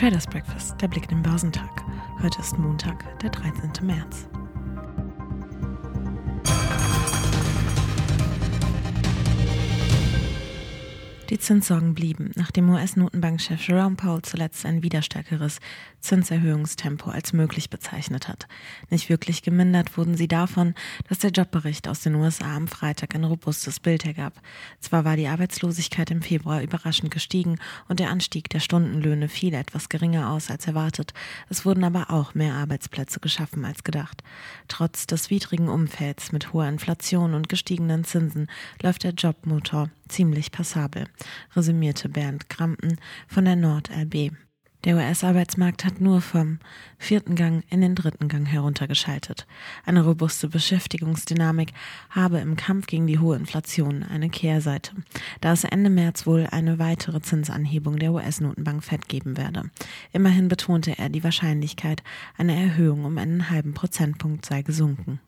Traders Breakfast, der Blick in den Börsentag. Heute ist Montag, der 13. März. Die Zinssorgen blieben, nachdem US-Notenbankchef Jerome Powell zuletzt ein wieder stärkeres Zinserhöhungstempo als möglich bezeichnet hat. Nicht wirklich gemindert wurden sie davon, dass der Jobbericht aus den USA am Freitag ein robustes Bild ergab. Zwar war die Arbeitslosigkeit im Februar überraschend gestiegen und der Anstieg der Stundenlöhne fiel etwas geringer aus als erwartet, es wurden aber auch mehr Arbeitsplätze geschaffen als gedacht. Trotz des widrigen Umfelds mit hoher Inflation und gestiegenen Zinsen läuft der Jobmotor ziemlich passabel, resümierte Bernd Krampen von der NordLB. Der US-Arbeitsmarkt hat nur vom vierten Gang in den dritten Gang heruntergeschaltet. Eine robuste Beschäftigungsdynamik habe im Kampf gegen die hohe Inflation eine Kehrseite, da es Ende März wohl eine weitere Zinsanhebung der US-Notenbank Fed geben werde. Immerhin betonte er, die Wahrscheinlichkeit einer Erhöhung um einen halben Prozentpunkt sei gesunken.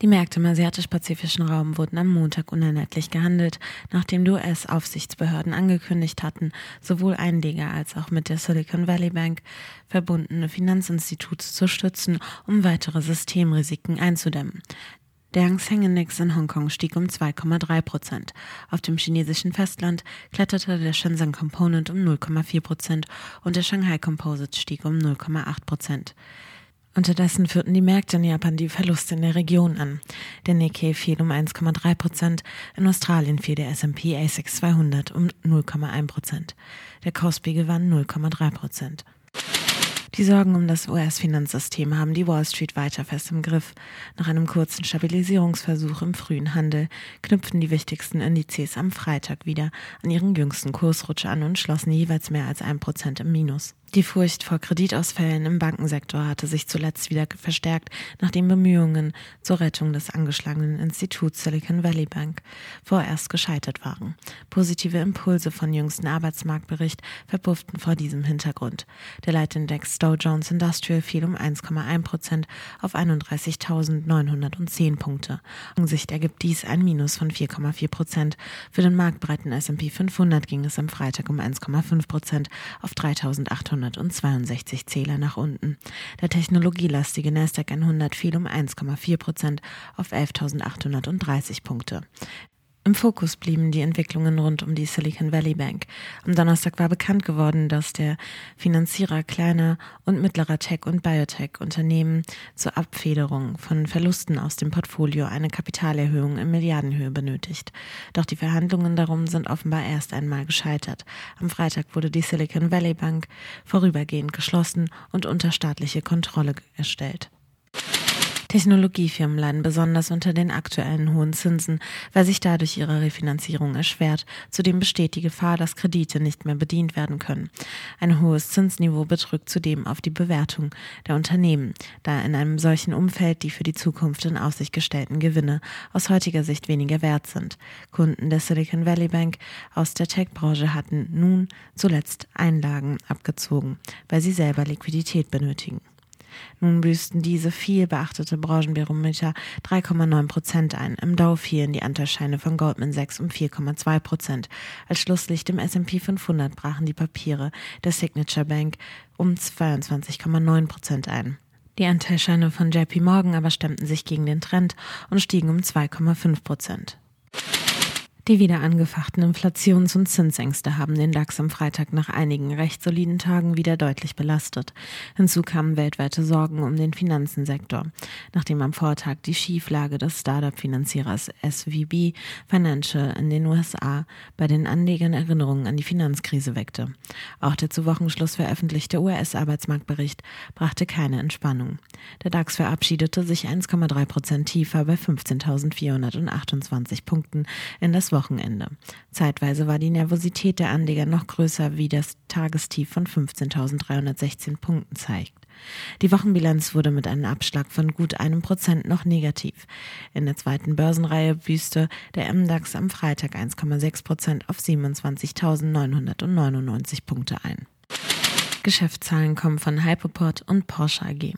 Die Märkte im asiatisch-pazifischen Raum wurden am Montag unerlässlich gehandelt, nachdem die US-Aufsichtsbehörden angekündigt hatten, sowohl Einleger als auch mit der Silicon Valley Bank verbundene Finanzinstitute zu stützen, um weitere Systemrisiken einzudämmen. Der Hang Seng Index in Hongkong stieg um 2,3 Prozent. Auf dem chinesischen Festland kletterte der Shenzhen Component um 0,4 Prozent und der Shanghai Composite stieg um 0,8 Prozent. Unterdessen führten die Märkte in Japan die Verluste in der Region an. Der Nikkei fiel um 1,3 Prozent, in Australien fiel der S&P ASX 200 um 0,1 Prozent. Der Kospi gewann 0,3 Prozent. Die Sorgen um das US-Finanzsystem haben die Wall Street weiter fest im Griff. Nach einem kurzen Stabilisierungsversuch im frühen Handel knüpften die wichtigsten Indizes am Freitag wieder an ihren jüngsten Kursrutsch an und schlossen jeweils mehr als ein Prozent im Minus. Die Furcht vor Kreditausfällen im Bankensektor hatte sich zuletzt wieder verstärkt, nachdem Bemühungen zur Rettung des angeschlagenen Instituts Silicon Valley Bank vorerst gescheitert waren. Positive Impulse von jüngsten Arbeitsmarktbericht verpufften vor diesem Hintergrund. Der Leitindex Dow Jones Industrial fiel um 1,1 Prozent auf 31.910 Punkte. In Sicht ergibt dies ein Minus von 4,4 Prozent. Für den marktbreiten S&P 500 ging es am Freitag um 1,5 Prozent auf 3.800 862 Zähler nach unten. Der technologielastige Nasdaq 100 fiel um 1,4 Prozent auf 11.830 Punkte. Im Fokus blieben die Entwicklungen rund um die Silicon Valley Bank. Am Donnerstag war bekannt geworden, dass der Finanzierer kleiner und mittlerer Tech- und Biotech-Unternehmen zur Abfederung von Verlusten aus dem Portfolio eine Kapitalerhöhung in Milliardenhöhe benötigt. Doch die Verhandlungen darum sind offenbar erst einmal gescheitert. Am Freitag wurde die Silicon Valley Bank vorübergehend geschlossen und unter staatliche Kontrolle erstellt. Technologiefirmen leiden besonders unter den aktuellen hohen Zinsen, weil sich dadurch ihre Refinanzierung erschwert. Zudem besteht die Gefahr, dass Kredite nicht mehr bedient werden können. Ein hohes Zinsniveau bedrückt zudem auf die Bewertung der Unternehmen, da in einem solchen Umfeld die für die Zukunft in Aussicht gestellten Gewinne aus heutiger Sicht weniger wert sind. Kunden der Silicon Valley Bank aus der Tech-Branche hatten nun zuletzt Einlagen abgezogen, weil sie selber Liquidität benötigen. Nun büßten diese viel beachtete Branchenbarometer 3,9 Prozent ein. Im Dow fielen die Anteilsscheine von Goldman Sachs um 4,2 Prozent. Als Schlusslicht im S&P 500 brachen die Papiere der Signature Bank um 22,9 Prozent ein. Die Anteilscheine von JP Morgan aber stemmten sich gegen den Trend und stiegen um 2,5 Prozent. Die wieder angefachten Inflations- und Zinsängste haben den DAX am Freitag nach einigen recht soliden Tagen wieder deutlich belastet. Hinzu kamen weltweite Sorgen um den Finanzensektor, nachdem am Vortag die Schieflage des Startup-Finanzierers SVB Financial in den USA bei den Anlegern Erinnerungen an die Finanzkrise weckte. Auch der zu Wochenschluss veröffentlichte US-Arbeitsmarktbericht brachte keine Entspannung. Der DAX verabschiedete sich 1,3 Prozent tiefer bei 15.428 Punkten in das Wochenende. Zeitweise war die Nervosität der Anleger noch größer, wie das Tagestief von 15.316 Punkten zeigt. Die Wochenbilanz wurde mit einem Abschlag von gut einem Prozent noch negativ. In der zweiten Börsenreihe büßte der MDAX am Freitag 1,6 Prozent auf 27.999 Punkte ein. Geschäftszahlen kommen von Hypoport und Porsche AG.